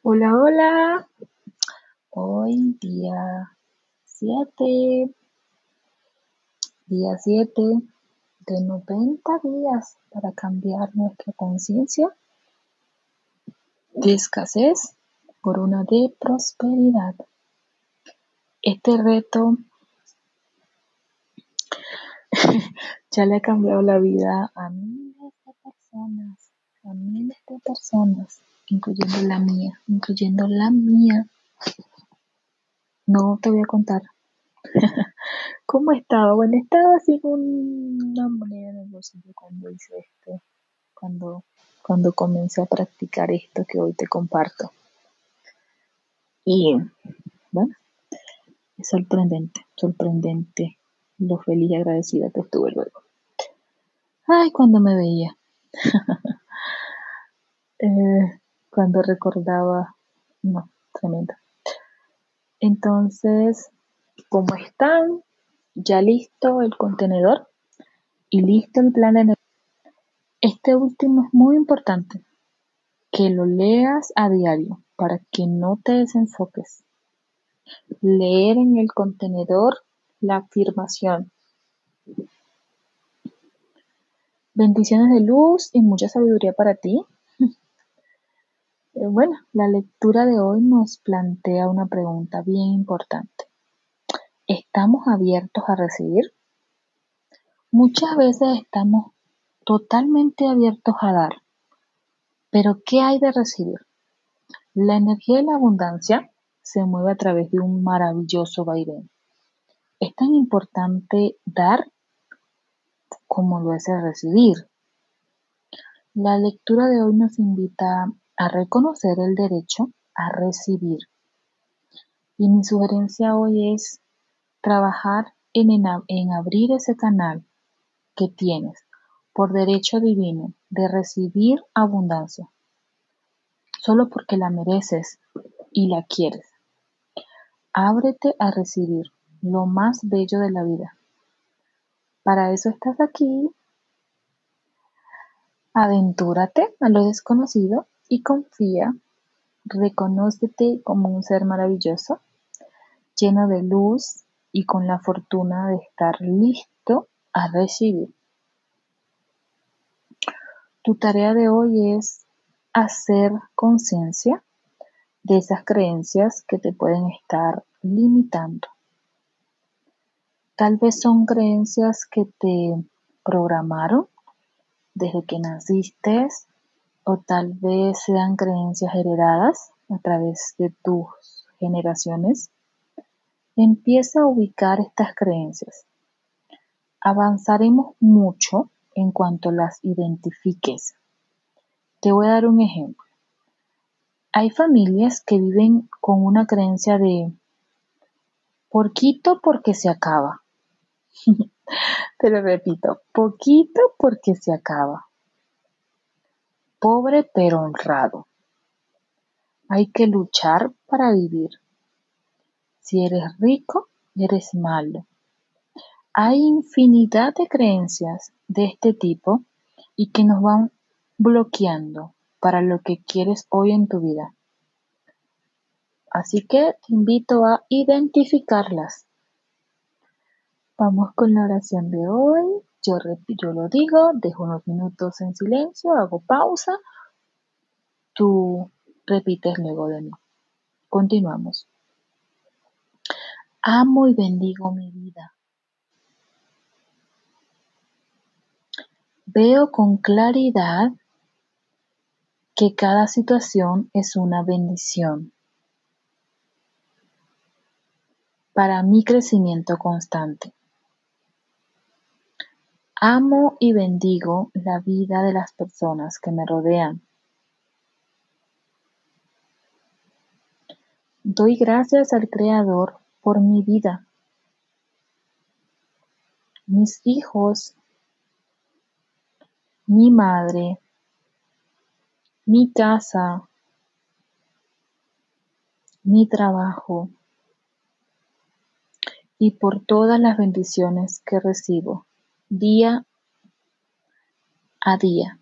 Hola, hola. Hoy día 7, día 7 de 90 días para cambiar nuestra conciencia de escasez por una de prosperidad. Este reto ya le ha cambiado la vida a miles de personas, a miles de personas, incluyendo la mía, incluyendo la mía. No te voy a contar cómo estaba. Bueno, estaba sin una moneda en el bolsillo cuando hice esto, cuando, cuando comencé a practicar esto que hoy te comparto. Y bueno, es sorprendente, sorprendente lo feliz y agradecida que estuve luego. Ay, cuando me veía. eh, cuando recordaba, no, tremendo. Entonces, ¿cómo están? Ya listo el contenedor y listo el plan de negocio. Este último es muy importante, que lo leas a diario para que no te desenfoques. Leer en el contenedor la afirmación. Bendiciones de luz y mucha sabiduría para ti. Bueno, la lectura de hoy nos plantea una pregunta bien importante. ¿Estamos abiertos a recibir? Muchas veces estamos totalmente abiertos a dar, pero ¿qué hay de recibir? La energía de la abundancia se mueve a través de un maravilloso vaivén. Es tan importante dar como lo es el recibir. La lectura de hoy nos invita a reconocer el derecho a recibir. Y mi sugerencia hoy es trabajar en, en, abrir ese canal que tienes por derecho divino de recibir abundancia, solo porque la mereces y la quieres. Ábrete a recibir lo más bello de la vida. Para eso estás aquí. Aventúrate a lo desconocido y confía. Reconócete como un ser maravilloso, lleno de luz y con la fortuna de estar listo a recibir. Tu tarea de hoy es hacer conciencia de esas creencias que te pueden estar limitando. Tal vez son creencias que te programaron desde que naciste o tal vez sean creencias heredadas a través de tus generaciones. Empieza a ubicar estas creencias. Avanzaremos mucho en cuanto las identifiques. Te voy a dar un ejemplo. Hay familias que viven con una creencia de poquito porque se acaba. Te lo repito, poquito porque se acaba. Pobre pero honrado. Hay que luchar para vivir. Si eres rico, eres malo. Hay infinidad de creencias de este tipo y que nos van bloqueando para lo que quieres hoy en tu vida. Así que te invito a identificarlas. Vamos con la oración de hoy. Yo, lo digo, dejo unos minutos en silencio, hago pausa. Tú repites luego de mí. Continuamos. Amo y bendigo mi vida. Veo con claridad que cada situación es una bendición para mi crecimiento constante. Amo y bendigo la vida de las personas que me rodean. Doy gracias al Creador por mi vida, mis hijos, mi madre, mi casa, mi trabajo y por todas las bendiciones que recibo día a día.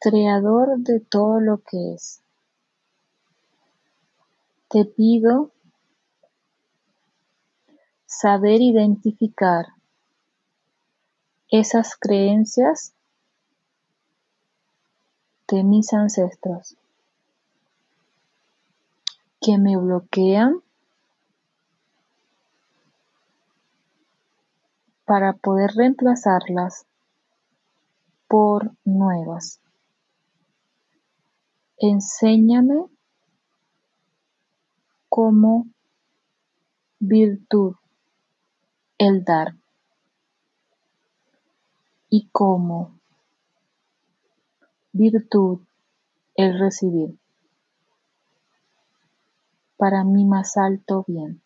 Creador de todo lo que es, te pido saber identificar esas creencias de mis ancestros que me bloquean para poder reemplazarlas por nuevas. Enséñame como virtud el dar y como virtud el recibir para mi más alto bien.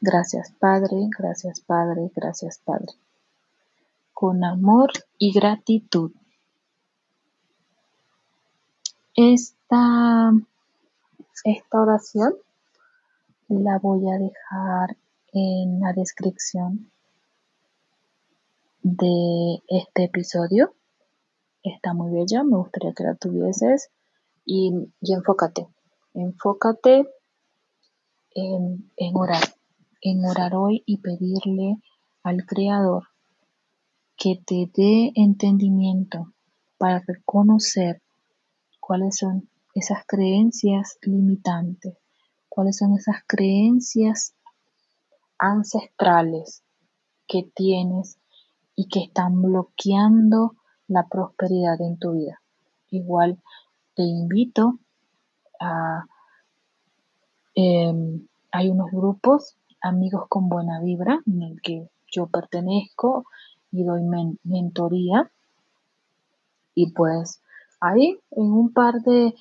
Gracias Padre, gracias Padre, gracias Padre. Con amor y gratitud. Esta, esta oración la voy a dejar en la descripción de este episodio. Está muy bella, me gustaría que la tuvieses y, enfócate, enfócate en, en orar, en orar hoy y pedirle al Creador que te dé entendimiento para reconocer cuáles son esas creencias limitantes, cuáles son esas creencias ancestrales que tienes y que están bloqueando la prosperidad en tu vida. Igual te invito a... Em, hay unos grupos, amigos con buena vibra, en el que yo pertenezco y doy mentoría. Y pues ahí, en un par de,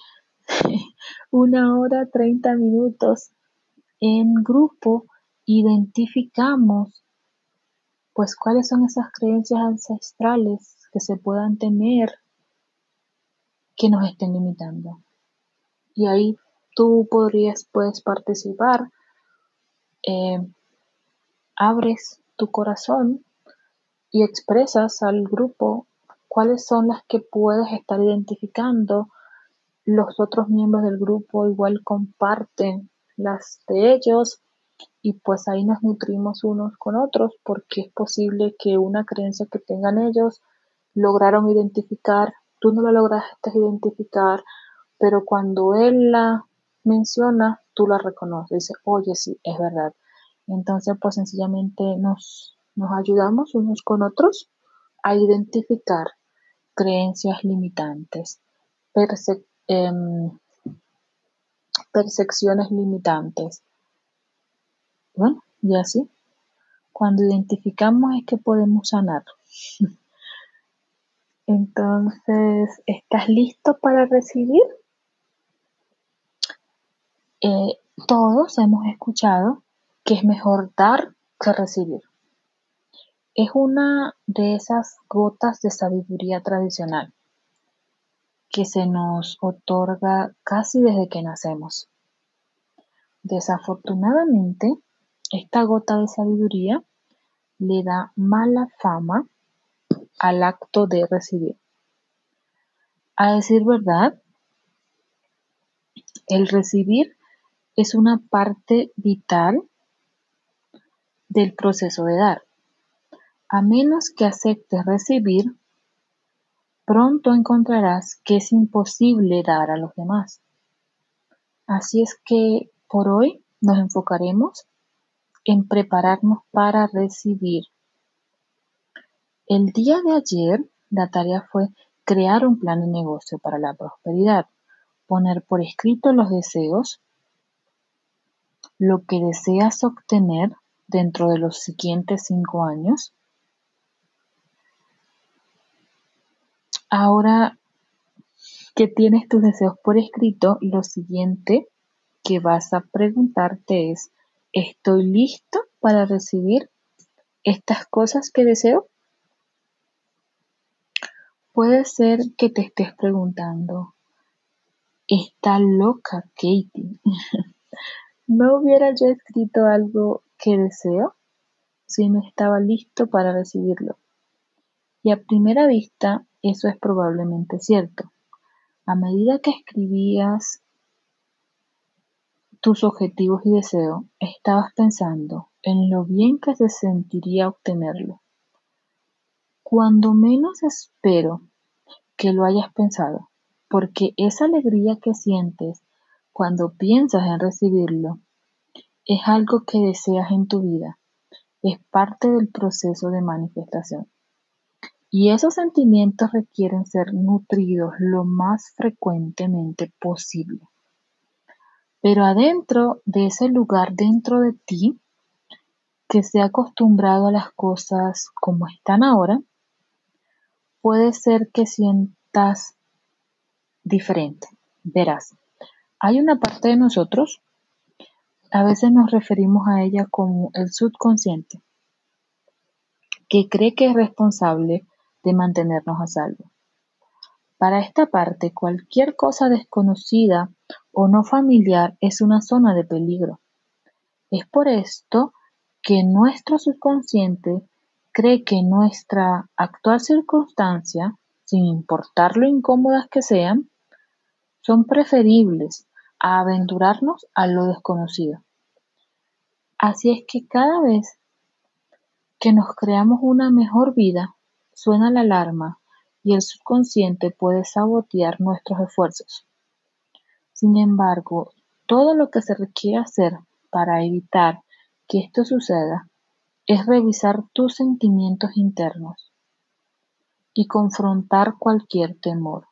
una hora, 30 minutos en grupo, identificamos pues cuáles son esas creencias ancestrales que se puedan tener que nos estén limitando. Y ahí tú podrías, puedes participar, eh, abres tu corazón y expresas al grupo cuáles son las que puedes estar identificando. Los otros miembros del grupo igual comparten las de ellos y pues ahí nos nutrimos unos con otros porque es posible que una creencia que tengan ellos lograron identificar, tú no la lograste identificar, pero cuando él la menciona, tú la reconoces, dices, oye, sí, es verdad. Entonces, pues sencillamente nos, nos ayudamos unos con otros a identificar creencias limitantes, em, percepciones limitantes bueno, y así, cuando identificamos es que podemos sanar. Entonces, ¿estás listo para recibir? Eh, todos hemos escuchado que es mejor dar que recibir. Es una de esas gotas de sabiduría tradicional que se nos otorga casi desde que nacemos. Desafortunadamente, esta gota de sabiduría le da mala fama al acto de recibir. A decir verdad, el recibir es una parte vital del proceso de dar. A menos que aceptes recibir, pronto encontrarás que es imposible dar a los demás. Así es que por hoy nos enfocaremos en prepararnos para recibir. El día de ayer, la tarea fue crear un plan de negocio para la prosperidad, poner por escrito los deseos, lo que deseas obtener dentro de los siguientes cinco años. Ahora que tienes tus deseos por escrito, lo siguiente que vas a preguntarte es, ¿Estoy listo para recibir estas cosas que deseo? Puede ser que te estés preguntando, ¿está loca Katie? ¿No hubiera yo escrito algo que deseo si no estaba listo para recibirlo? Y a primera vista eso es probablemente cierto. A medida que escribías tus objetivos y deseos, estabas pensando en lo bien que se sentiría obtenerlo. Cuando menos espero que lo hayas pensado, porque esa alegría que sientes cuando piensas en recibirlo es algo que deseas en tu vida, es parte del proceso de manifestación. Y esos sentimientos requieren ser nutridos lo más frecuentemente posible. Pero adentro de ese lugar, dentro de ti, que se ha acostumbrado a las cosas como están ahora, puede ser que sientas diferente. Verás, hay una parte de nosotros, a veces nos referimos a ella como el subconsciente, que cree que es responsable de mantenernos a salvo. Para esta parte, cualquier cosa desconocida o no familiar es una zona de peligro. Es por esto que nuestro subconsciente cree que nuestra actual circunstancia, sin importar lo incómodas que sean, son preferibles a aventurarnos a lo desconocido. Así es que cada vez que nos creamos una mejor vida, Suena la alarma y el subconsciente puede sabotear nuestros esfuerzos. Sin embargo, todo lo que se requiere hacer para evitar que esto suceda es revisar tus sentimientos internos y confrontar cualquier temor.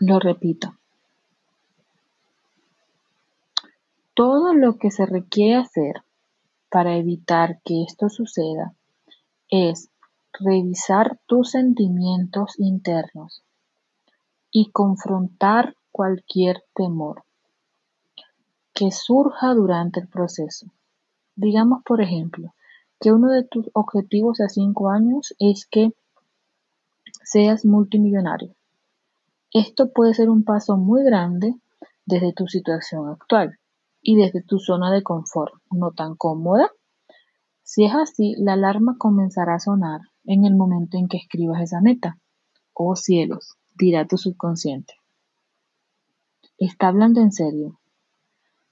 Lo repito. Todo lo que se requiere hacer para evitar que esto suceda es revisar tus sentimientos internos y confrontar cualquier temor que surja durante el proceso. Digamos, por ejemplo, que uno de tus objetivos a cinco años es que seas multimillonario. Esto puede ser un paso muy grande desde tu situación actual y desde tu zona de confort no tan cómoda si es así, la alarma comenzará a sonar en el momento en que escribas esa meta. Oh cielos, dirá tu subconsciente. Está hablando en serio.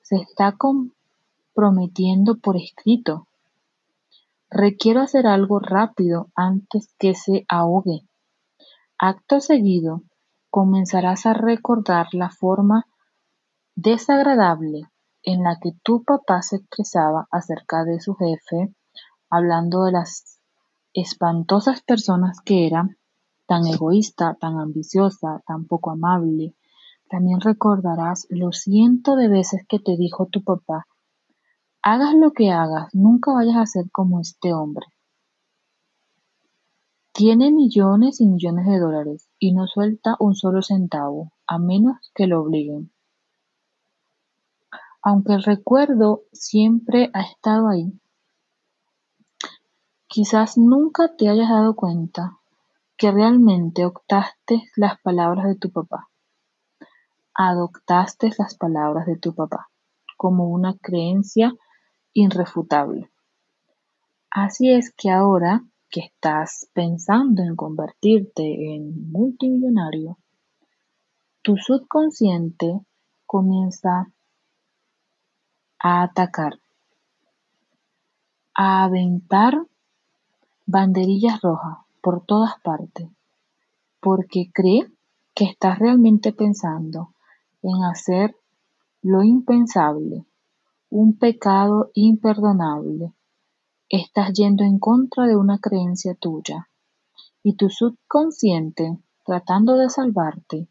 Se está comprometiendo por escrito. Requiero hacer algo rápido antes que se ahogue. Acto seguido, comenzarás a recordar la forma desagradable en la que tu papá se expresaba acerca de su jefe hablando de las espantosas personas que era, tan egoísta, tan ambiciosa, tan poco amable. También recordarás lo ciento de veces que te dijo tu papá, hagas lo que hagas, nunca vayas a ser como este hombre. Tiene millones y millones de dólares y no suelta un solo centavo, a menos que lo obliguen. Aunque el recuerdo siempre ha estado ahí, Quizás nunca te hayas dado cuenta que realmente adoptaste las palabras de tu papá. Adoptaste las palabras de tu papá como una creencia irrefutable. Así es que ahora que estás pensando en convertirte en multimillonario, tu subconsciente comienza a atacar, a aventar banderillas rojas por todas partes, porque cree que estás realmente pensando en hacer lo impensable, un pecado imperdonable. Estás yendo en contra de una creencia tuya y tu subconsciente, tratando de salvarte,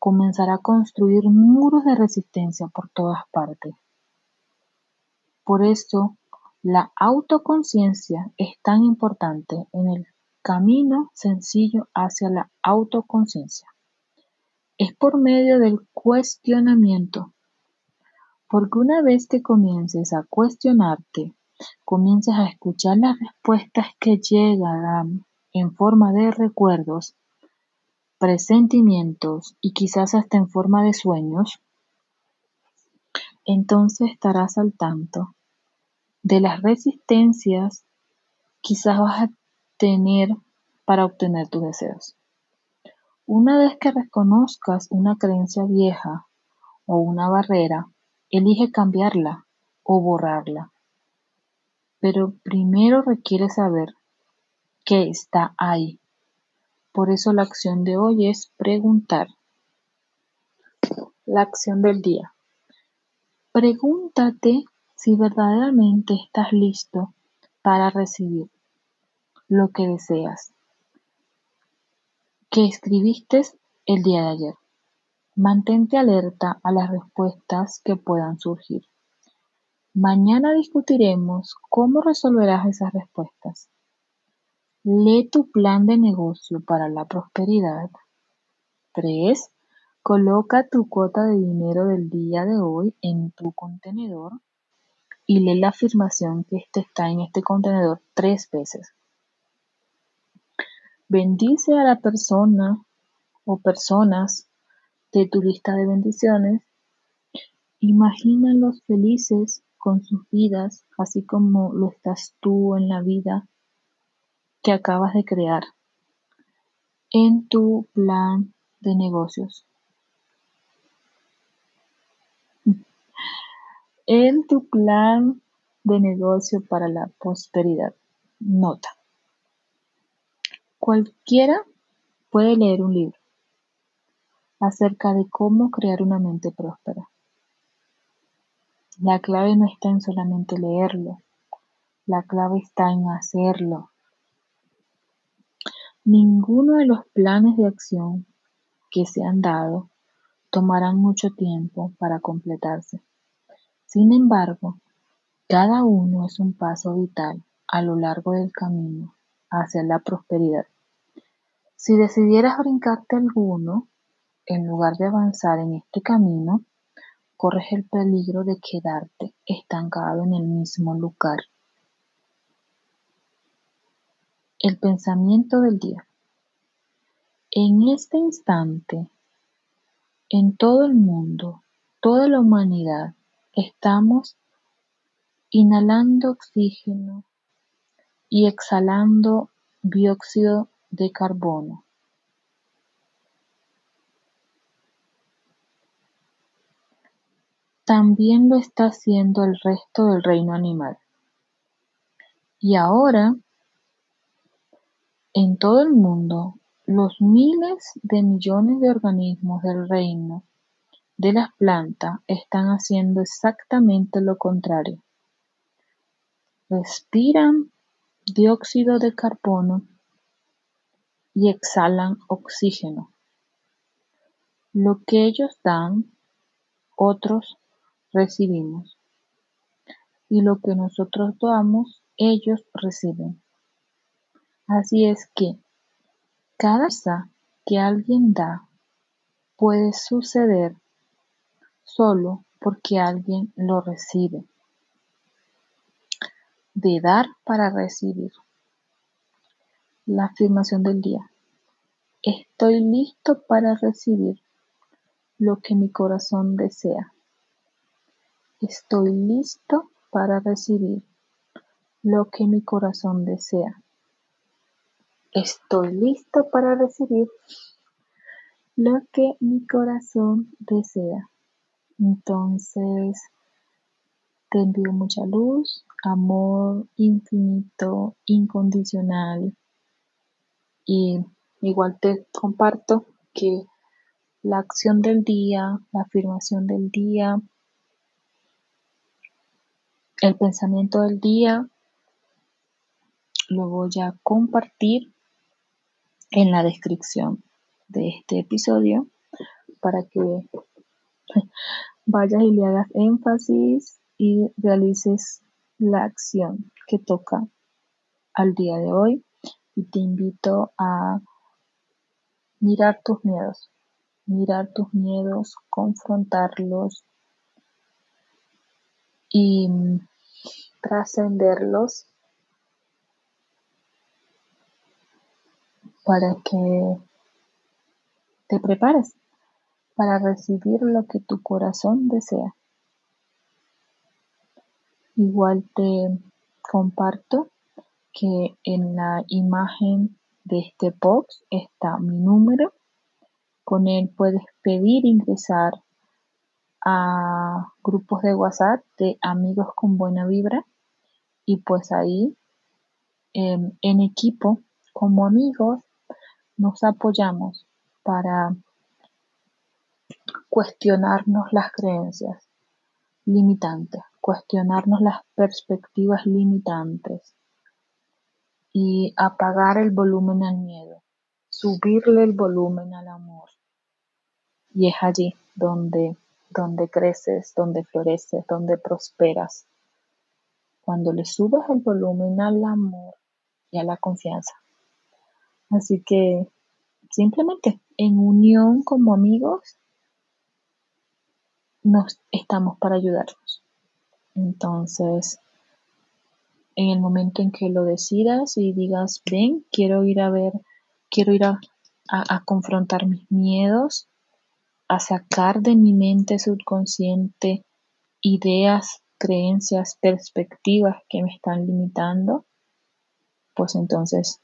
comenzará a construir muros de resistencia por todas partes. Por eso la autoconciencia es tan importante en el camino sencillo hacia la autoconciencia. Es por medio del cuestionamiento. Porque una vez que comiences a cuestionarte, comiences a escuchar las respuestas que llegarán en forma de recuerdos, presentimientos y quizás hasta en forma de sueños, entonces estarás al tanto de las resistencias, quizás vas a tener para obtener tus deseos. Una vez que reconozcas una creencia vieja o una barrera, elige cambiarla o borrarla. Pero primero requiere saber que está ahí. Por eso la acción de hoy es preguntar. La acción del día. Pregúntate si verdaderamente estás listo para recibir lo que deseas que escribiste el día de ayer. Mantente alerta a las respuestas que puedan surgir. Mañana discutiremos cómo resolverás esas respuestas. Lee tu plan de negocio para la prosperidad. 3. Coloca tu cuota de dinero del día de hoy en tu contenedor y lee la afirmación que este está en este contenedor tres veces. Bendice a la persona o personas de tu lista de bendiciones. Imagínalos felices con sus vidas, así como lo estás tú en la vida que acabas de crear en tu plan de negocios. En tu plan de negocio para la prosperidad. Nota. Cualquiera puede leer un libro acerca de cómo crear una mente próspera. La clave no está en solamente leerlo, la clave está en hacerlo. Ninguno de los planes de acción que se han dado tomarán mucho tiempo para completarse. Sin embargo, cada uno es un paso vital a lo largo del camino hacia la prosperidad. Si decidieras brincarte alguno, en lugar de avanzar en este camino, corres el peligro de quedarte estancado en el mismo lugar. El pensamiento del día. En este instante, en todo el mundo, toda la humanidad, estamos inhalando oxígeno y exhalando dióxido de carbono. También lo está haciendo el resto del reino animal. Y ahora, en todo el mundo, los miles de millones de organismos del reino de las plantas están haciendo exactamente lo contrario. Respiran dióxido de carbono y exhalan oxígeno. Lo que ellos dan, otros recibimos. Y lo que nosotros damos, ellos reciben. Así es que cada cosa que alguien da puede suceder solo porque alguien lo recibe de dar para recibir. La afirmación del día. Estoy listo para recibir lo que mi corazón desea. Estoy listo para recibir lo que mi corazón desea. Estoy listo para recibir lo que mi corazón desea. Entonces, te envío mucha luz, amor infinito, incondicional. Y igual te comparto que la acción del día, la afirmación del día, el pensamiento del día, lo voy a compartir en la descripción de este episodio para que vayas y le hagas énfasis y realices la acción que toca al día de hoy. Y te invito a mirar tus miedos, mirar tus miedos, confrontarlos y trascenderlos para que te prepares para recibir lo que tu corazón desea. Igual te comparto que en la imagen de este post está mi número. Con él puedes pedir ingresar a grupos de WhatsApp de amigos con buena vibra y pues ahí em, en equipo como amigos nos apoyamos para cuestionarnos las creencias limitantes, cuestionarnos las perspectivas limitantes y apagar el volumen al miedo, subirle el volumen al amor. Y es allí donde, donde creces, donde floreces, donde prosperas. Cuando le subes el volumen al amor y a la confianza. Así que simplemente en unión como amigos nos estamos para ayudarnos. Entonces, en el momento en que lo decidas y digas, ven, quiero ir a ver, quiero ir a confrontar mis miedos, a sacar de mi mente subconsciente ideas, creencias, perspectivas que me están limitando, pues entonces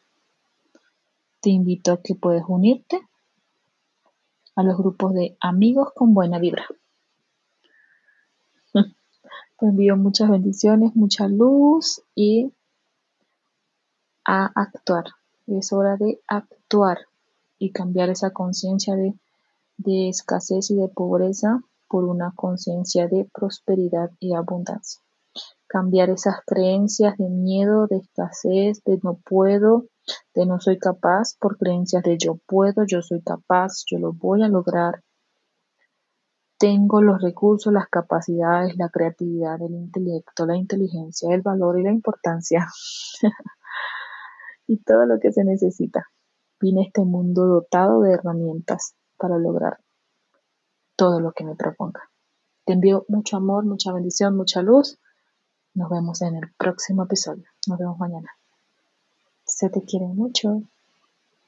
te invito a que puedes unirte a los grupos de amigos con buena vibra. Te envío muchas bendiciones, mucha luz y a actuar. Es hora de actuar y cambiar esa conciencia de, de escasez y de pobreza por una conciencia de prosperidad y abundancia. Cambiar esas creencias de miedo, de escasez, de no puedo, de no soy capaz, por creencias de yo puedo, yo soy capaz, yo lo voy a lograr, tengo los recursos, las capacidades, la creatividad, el intelecto, la inteligencia, el valor y la importancia. y todo lo que se necesita. Vine este mundo dotado de herramientas para lograr todo lo que me proponga. Te envío mucho amor, mucha bendición, mucha luz. Nos vemos en el próximo episodio. Nos vemos mañana. Se te quiere mucho.